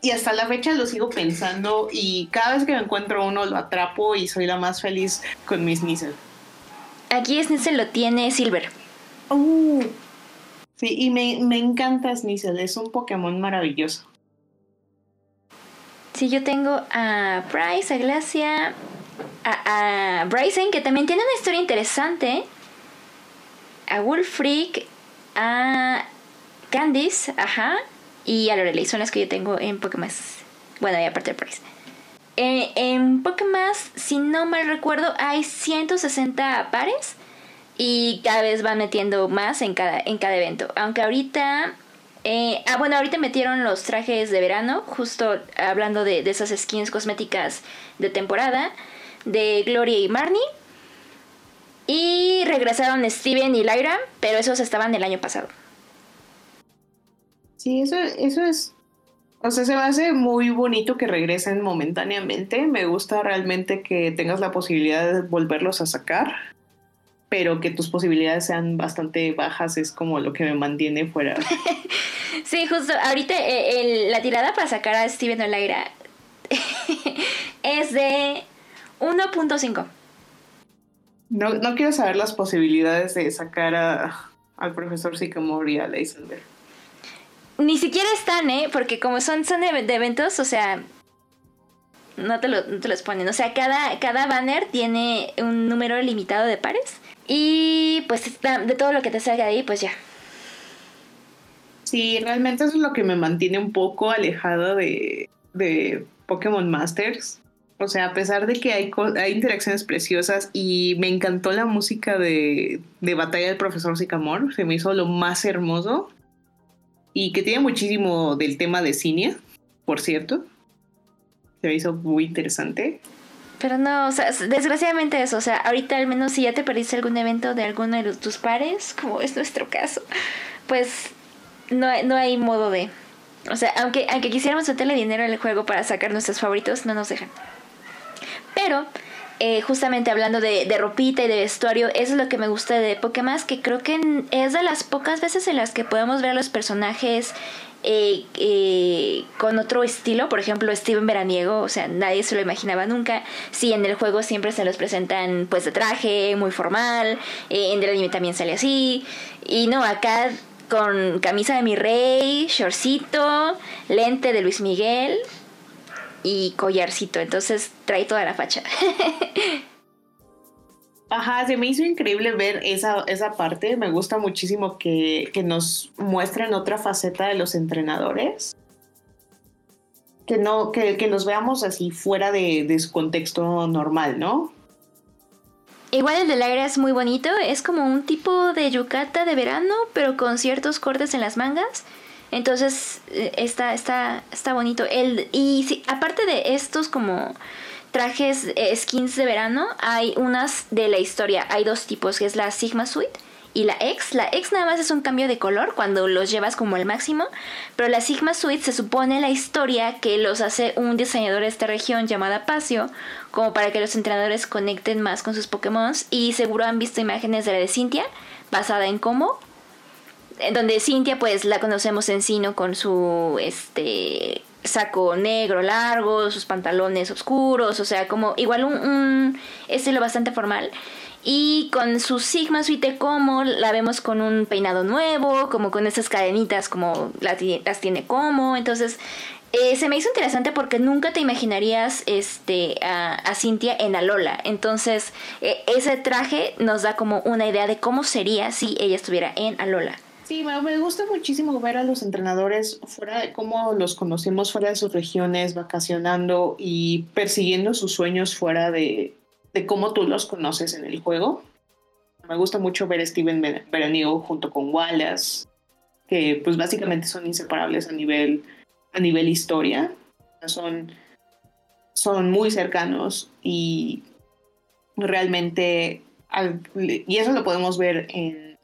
Y hasta la fecha lo sigo pensando y cada vez que me encuentro uno lo atrapo y soy la más feliz con mi Sneasel. Aquí Sneasel lo tiene Silver. Uh, Sí, y me, me encanta Sneasel, es un Pokémon maravilloso. Sí, yo tengo a Bryce, a Glacia, a, a Bryson, que también tiene una historia interesante, a Wolfreak, a Candice, ajá, y a Lorelei, son las que yo tengo en Pokémon. Bueno, y aparte de Bryce. Eh, en Pokémon, si no mal recuerdo, hay 160 pares y cada vez van metiendo más en cada, en cada evento. Aunque ahorita... Eh, ah, bueno, ahorita metieron los trajes de verano, justo hablando de, de esas skins cosméticas de temporada, de Gloria y Marnie. Y regresaron Steven y Lyra, pero esos estaban el año pasado. Sí, eso, eso es. O sea, se me hace muy bonito que regresen momentáneamente. Me gusta realmente que tengas la posibilidad de volverlos a sacar pero que tus posibilidades sean bastante bajas es como lo que me mantiene fuera. sí, justo, ahorita eh, la tirada para sacar a Steven Olaira es de 1.5. No, no quiero saber las posibilidades de sacar a, al profesor Sycamore y a Leisenberg. Ni siquiera están, ¿eh? Porque como son, son de, eventos, o sea, no te, lo, no te los ponen. O sea, cada, cada banner tiene un número limitado de pares. Y pues de todo lo que te salga de ahí, pues ya. Sí, realmente eso es lo que me mantiene un poco alejado de, de Pokémon Masters. O sea, a pesar de que hay, interacciones preciosas y me encantó la música de, de Batalla del Profesor Sycamore, se me hizo lo más hermoso. Y que tiene muchísimo del tema de Cinia, por cierto. Se me hizo muy interesante. Pero no, o sea, desgraciadamente eso, o sea, ahorita al menos si ya te perdiste algún evento de alguno de tus pares, como es nuestro caso, pues no, no hay modo de... O sea, aunque, aunque quisiéramos meterle dinero al juego para sacar nuestros favoritos, no nos dejan. Pero, eh, justamente hablando de, ropita y de vestuario, eso es lo que me gusta de Pokémon, que creo que es de las pocas veces en las que podemos ver a los personajes eh, eh, con otro estilo, por ejemplo Steven Veraniego, o sea, nadie se lo imaginaba nunca. Sí, en el juego siempre se los presentan pues de traje, muy formal, eh, en el anime también sale así, y no, acá con camisa de mi rey, shortcito, lente de Luis Miguel y collarcito, entonces trae toda la facha. Ajá, se me hizo increíble ver esa, esa parte. Me gusta muchísimo que, nos muestren otra faceta de los entrenadores. Que no, que, que los veamos así fuera de, de, su contexto normal, ¿no? Igual el del aire es muy bonito, es como un tipo de yucata de verano, pero con ciertos cortes en las mangas. Entonces eh, está, está, está bonito. El, y sí, aparte de estos como trajes, eh, skins de verano, hay unas de la historia. Hay dos tipos, que es la Sigma Suite y la X. La X nada más es un cambio de color cuando los llevas como al máximo, pero la Sigma Suite se supone la historia que los hace un diseñador de esta región llamada Pacio, como para que los entrenadores conecten más con sus Pokémon y seguro han visto imágenes de la de Cintia, basada en cómo donde Cintia pues la conocemos en Sino con su este saco negro largo, sus pantalones oscuros, o sea, como igual un, un estilo bastante formal. Y con su Sigma Suite como la vemos con un peinado nuevo, como con esas cadenitas como las, tiene como. Entonces, eh, se me hizo interesante porque nunca te imaginarías este, a, Cintia en Alola. Entonces, eh, ese traje nos da como una idea de cómo sería si ella estuviera en Alola. Sí, me gusta muchísimo ver a los entrenadores fuera de cómo los conocemos fuera de sus regiones, vacacionando y persiguiendo sus sueños fuera de, de cómo tú los conoces en el juego. Me gusta mucho ver a Steven Veranigo junto con Wallace, que pues básicamente son inseparables a nivel, a nivel historia. Son, son muy cercanos y realmente, y eso lo podemos ver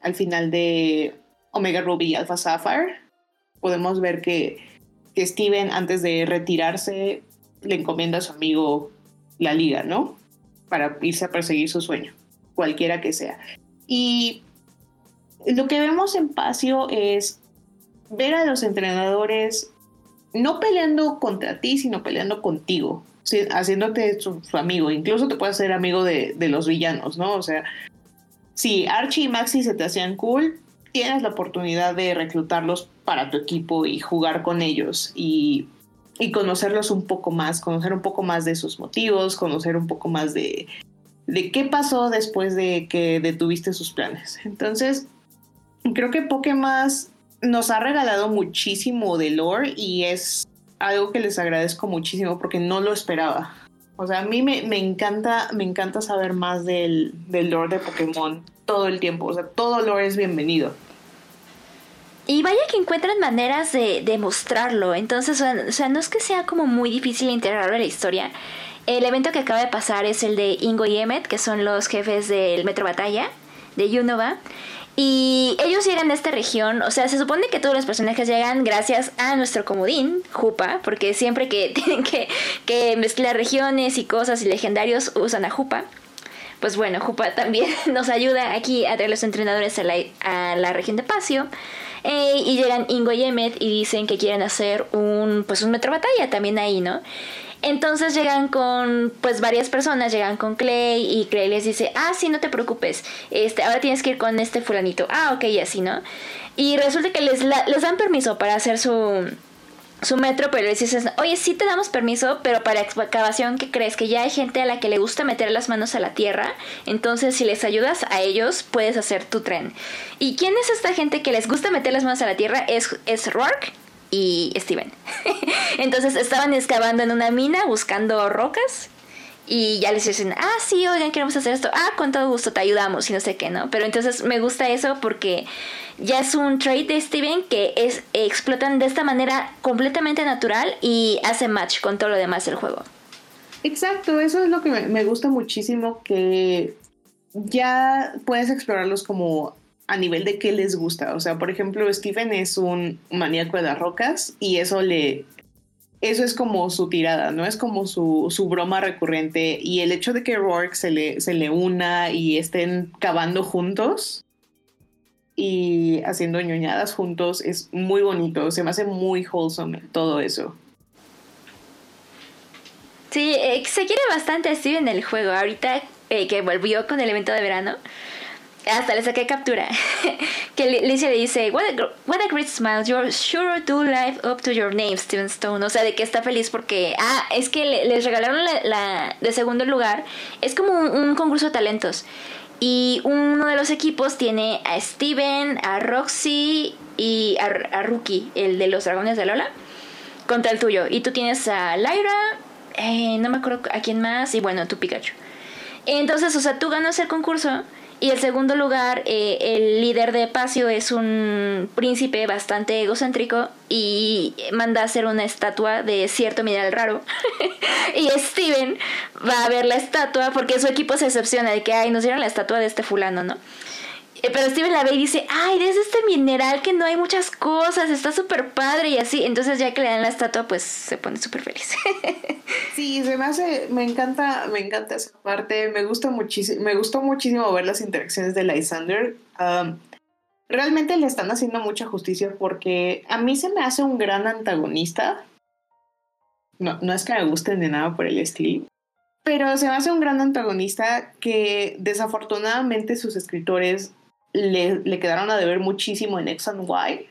al final de Omega Ruby y Alpha Sapphire. Podemos ver que, que Steven antes de retirarse le encomienda a su amigo la liga, ¿no? para irse a perseguir su sueño, cualquiera que sea. Y lo que vemos en Pasio es ver a los entrenadores no peleando contra ti, sino peleando contigo, haciéndote su, amigo. Incluso te puedes hacer amigo de, de, los villanos, ¿no? O sea, si Archie y Maxi se te hacían cool, tienes la oportunidad de reclutarlos para tu equipo y jugar con ellos. Y conocerlos un poco más, conocer un poco más de sus motivos, conocer un poco más de, de qué pasó después de que detuviste sus planes. Entonces, creo que Pokémon nos ha regalado muchísimo de lore y es algo que les agradezco muchísimo porque no lo esperaba. O sea, a mí me, me encanta, me encanta saber más del, del lore de Pokémon todo el tiempo. O sea, todo lore es bienvenido. Y vaya que encuentran maneras de, de mostrarlo. Entonces, o sea, no es que sea como muy difícil integrarlo en la historia. El evento que acaba de pasar es el de Ingo y Emmet, que son los jefes del Metro Batalla de Yunova. Y ellos llegan a esta región, o sea, se supone que todos los personajes llegan gracias a nuestro comodín, Jupa, porque siempre que tienen que, que mezclar regiones y cosas y legendarios usan a Jupa. Pues bueno, Jupa también nos ayuda aquí a traer los entrenadores a la, a la región de Pasio. Eh, y llegan Ingo y Emmet y dicen que quieren hacer un, pues un metro batalla también ahí, ¿no? Entonces llegan con, pues varias personas, llegan con Clay y Clay les dice, ah, sí, no te preocupes, este, ahora tienes que ir con este fulanito, ah, ok, y así, ¿no? Y resulta que les, les dan permiso para hacer su, su metro, pero les dices, oye, sí te damos permiso, pero para excavación, ¿qué crees? Que ya hay gente a la que le gusta meter las manos a la tierra, entonces si les ayudas a ellos, puedes hacer tu tren. ¿Y quién es esta gente que les gusta meter las manos a la tierra? Es, es Rourke y Steven. entonces estaban excavando en una mina buscando rocas y ya les dicen, ah, sí, oigan, queremos hacer esto, ah, con todo gusto te ayudamos y no sé qué, ¿no? Pero entonces me gusta eso porque ya es un trade de Steven que es explotan de esta manera completamente natural y hace match con todo lo demás del juego. Exacto, eso es lo que me gusta muchísimo, que ya puedes explorarlos como a nivel de qué les gusta. O sea, por ejemplo, Steven es un maníaco de las rocas y eso le eso es como su tirada, ¿no? Es como su, su, broma recurrente. Y el hecho de que Rourke se le, se le una y estén cavando juntos y haciendo ñoñadas juntos es muy bonito. Se me hace muy wholesome todo eso. Sí, eh, se quiere bastante a Steve en el juego. Ahorita eh, que volvió con el evento de verano, hasta le saqué captura. que Licia le dice, what a, what a, great smile, you're sure to live up to your name, Steven Stone. O sea, de que está feliz porque, ah, es que les regalaron la, de segundo lugar. Es como un, concurso de talentos. Y uno de los equipos tiene a Steven, a Roxy y a, a Rookie, el de los dragones de Lola, contra el tuyo. Y tú tienes a Lyra, eh, no me acuerdo a quién más, y bueno, tu Pikachu. Entonces, o sea, tú ganas el concurso y el segundo lugar, eh, el líder de Pacio es un príncipe bastante egocéntrico y manda a hacer una estatua de cierto mineral raro. y Steven va a ver la estatua porque su equipo se decepciona de que, ay, nos dieron la estatua de este fulano, ¿no? Eh, pero Steven la ve y dice, ay, desde este mineral que no hay muchas cosas, está súper padre y así. Entonces ya que le dan la estatua, pues se pone súper feliz. sí, se me hace, me encanta, me encanta esa parte. Me gusta muchísimo, me gustó muchísimo ver las interacciones de Lysander. realmente le están haciendo mucha justicia porque a mí se me hace un gran antagonista. no, no es que me gusten de nada por el estilo, pero se me hace un gran antagonista que desafortunadamente sus escritores le, le quedaron a deber muchísimo en X and Y.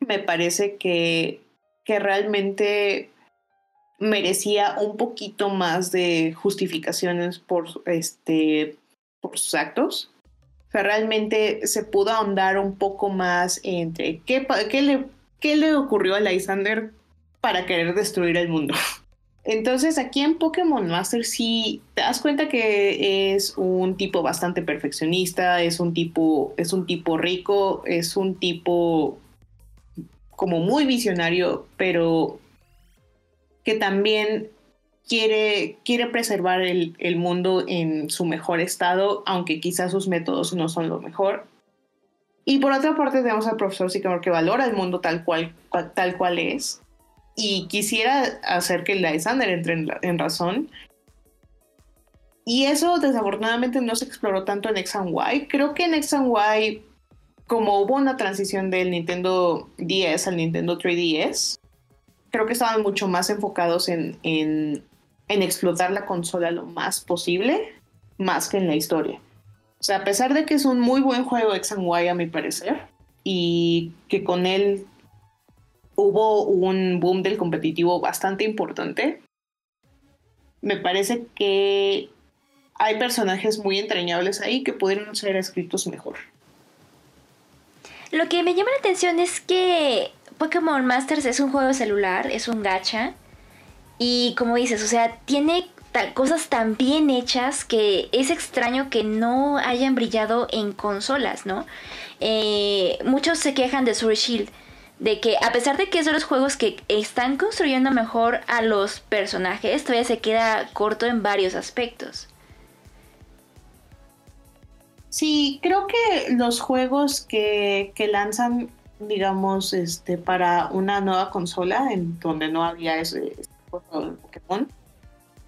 Me parece que, que realmente merecía un poquito más de justificaciones por, este, por sus actos. O sea, realmente se pudo ahondar un poco más entre qué, qué, le, qué le ocurrió a Lysander para querer destruir el mundo. Entonces aquí en Pokémon Master sí te das cuenta que es un tipo bastante perfeccionista, es un tipo, es un tipo rico, es un tipo como muy visionario, pero que también quiere, quiere preservar el, el, mundo en su mejor estado, aunque quizás sus métodos no son lo mejor. Y por otra parte tenemos al profesor Sycamore que valora el mundo tal cual, tal cual es y quisiera hacer que Lysander entre en, razón. Y eso desafortunadamente no se exploró tanto en X and Y. Creo que en X and Y, como hubo una transición del Nintendo 10 al Nintendo 3DS, creo que estaban mucho más enfocados en, en, en explotar la consola lo más posible, más que en la historia. O sea, a pesar de que es un muy buen juego X and Y a mi parecer, y que con él hubo un boom del competitivo bastante importante, me parece que hay personajes muy entrañables ahí que pudieron ser escritos mejor. Lo que me llama la atención es que Pokémon Masters es un juego celular, es un gacha. Y como dices, o sea, tiene cosas tan bien hechas que es extraño que no hayan brillado en consolas, ¿no? Eh, muchos se quejan de Sword Shield, de que a pesar de que es de los juegos que están construyendo mejor a los personajes, todavía se queda corto en varios aspectos. Sí, creo que los juegos que, lanzan digamos, este, para una nueva consola en donde no había ese, Pokémon.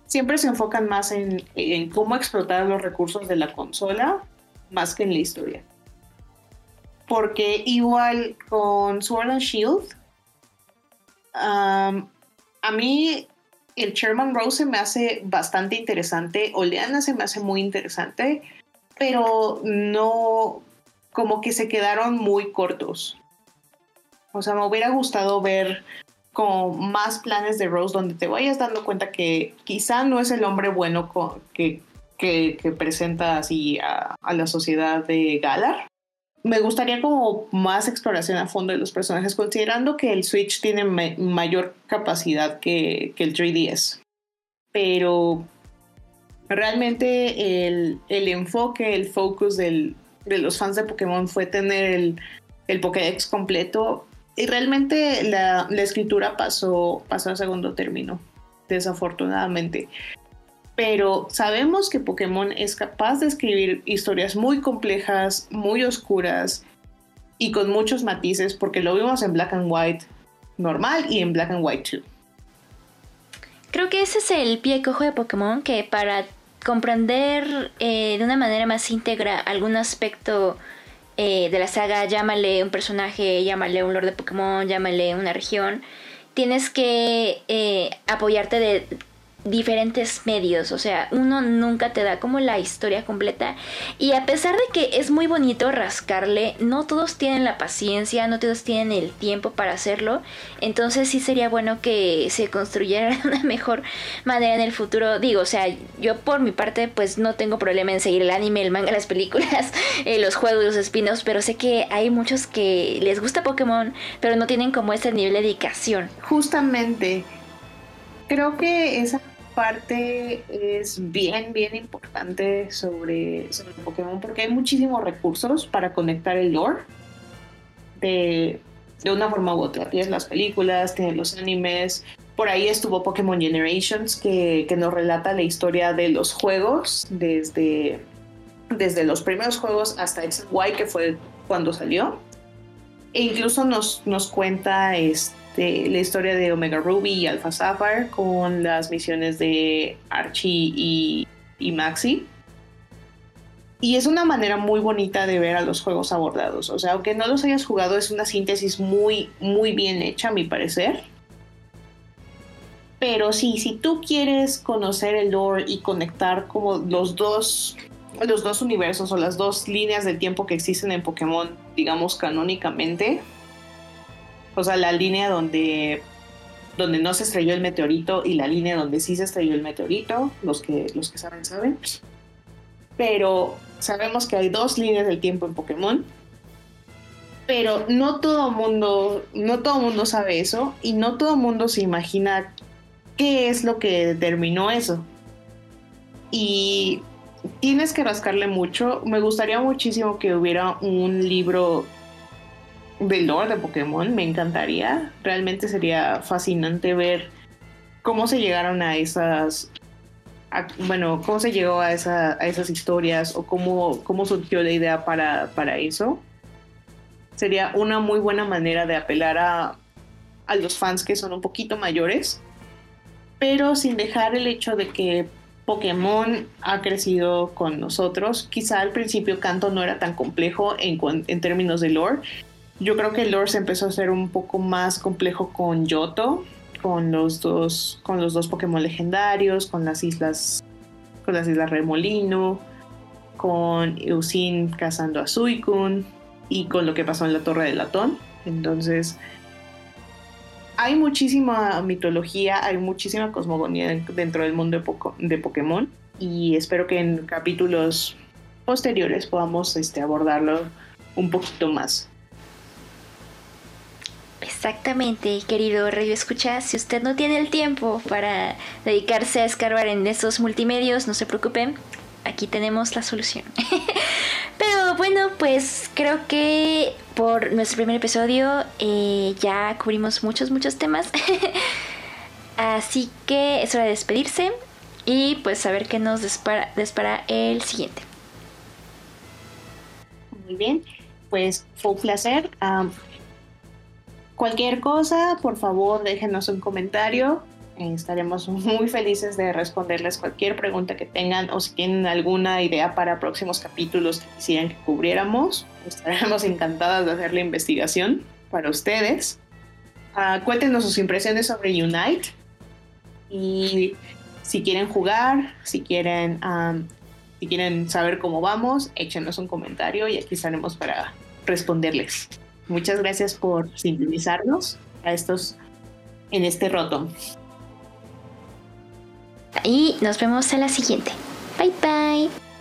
Siempre se enfocan más en, en, cómo explotar los recursos de la consola más que en la historia. Porque igual con Sword and Shield, a mí el Sherman Rose me hace bastante interesante, Oleana se me hace muy interesante, pero no, como que se quedaron muy cortos. O sea, me hubiera gustado ver como más planes de Rose donde te vayas dando cuenta que quizá no es el hombre bueno que, presenta así a, la sociedad de Galar. Me gustaría como más exploración a fondo de los personajes, considerando que el Switch tiene mayor capacidad que, el 3DS. Pero realmente el, enfoque, el focus de los fans de Pokémon fue tener el, el Pokédex completo y realmente la, escritura pasó, pasó a segundo término, desafortunadamente. Pero sabemos que Pokémon es capaz de escribir historias muy complejas, muy oscuras y con muchos matices, porque lo vimos en Black and White normal y en Black and White 2. Creo que ese es el pie cojo de Pokémon, que para comprender eh, de una manera más íntegra algún aspecto eh, de la saga, llámale un personaje, llámale un Lord de Pokémon, llámale una región, tienes que eh, apoyarte de diferentes medios, o sea, uno nunca te da como la historia completa. Y a pesar de que es muy bonito rascarle, no todos tienen la paciencia, no todos tienen el tiempo para hacerlo, entonces sí sería bueno que se construyera de una mejor manera en el futuro, digo, o sea, yo por mi parte pues no tengo problema en seguir el anime, el manga, las películas, eh, los juegos, los espinos, pero sé que hay muchos que les gusta Pokémon, pero no tienen como ese nivel de dedicación. Justamente, creo que esa parte es bien, bien importante sobre, sobre Pokémon porque hay muchísimos recursos para conectar el lore de, de una forma u otra. Tienes las películas, tienes los animes. Por ahí estuvo Pokémon Generations que, que nos relata la historia de los juegos desde, desde los primeros juegos hasta XY que fue cuando salió. E incluso nos, nos cuenta este la historia de Omega Ruby y Alpha Sapphire con las misiones de Archie y, Maxi. Y es una manera muy bonita de ver a los juegos abordados. O sea, aunque no los hayas jugado, es una síntesis muy, muy bien hecha, a mi parecer. Pero sí, si tú quieres conocer el lore y conectar como los dos, los dos universos o las dos líneas del tiempo que existen en Pokémon, digamos canónicamente, o sea, la línea donde, donde no se estrelló el meteorito y la línea donde sí se estrelló el meteorito, los que, los que saben, saben. Pero sabemos que hay dos líneas del tiempo en Pokémon pero no todo mundo, no todo mundo sabe eso y no todo mundo se imagina qué es lo que determinó eso. Y tienes que rascarle mucho. Me gustaría muchísimo que hubiera un libro del lore de Pokémon, me encantaría. Realmente sería fascinante ver cómo se llegaron a esas bueno, cómo se llegó a, esa, a esas historias o cómo, cómo surgió la idea para, para eso sería una muy buena manera de apelar a, los fans que son un poquito mayores, pero sin dejar el hecho de que Pokémon ha crecido con nosotros. Quizá al principio Canto no era tan complejo en, en términos de lore. Yo creo que el lore se empezó a hacer un poco más complejo con Yoto, con los dos, con los dos Pokémon legendarios, con las islas, con las islas Remolino, con Eusin cazando a Suicune y con lo que pasó en la Torre de Latón. Entonces, hay muchísima mitología, hay muchísima cosmogonía dentro del mundo de, Pokémon y espero que en capítulos posteriores podamos este, abordarlo un poquito más. Exactamente, querido Radio Escucha, si usted no tiene el tiempo para dedicarse a escarbar en esos multimedios, no se preocupen, aquí tenemos la solución. Pero bueno, pues creo que por nuestro primer episodio eh, ya cubrimos muchos, muchos temas. Así que es hora de despedirse y pues saber qué nos dispara, el siguiente. Muy bien, pues fue un placer. Cualquier cosa, por favor, déjenos un comentario estaremos muy felices de responderles cualquier pregunta que tengan o si tienen alguna idea para próximos capítulos que quisieran que cubriéramos. Estaremos encantadas de hacer la investigación para ustedes. Uh, cuéntenos sus impresiones sobre Unite y si quieren jugar, si quieren, si quieren saber cómo vamos, échenos un comentario y aquí estaremos para responderles. Muchas gracias por sintonizarnos a estos en este roto. Y nos vemos a la siguiente. Bye bye.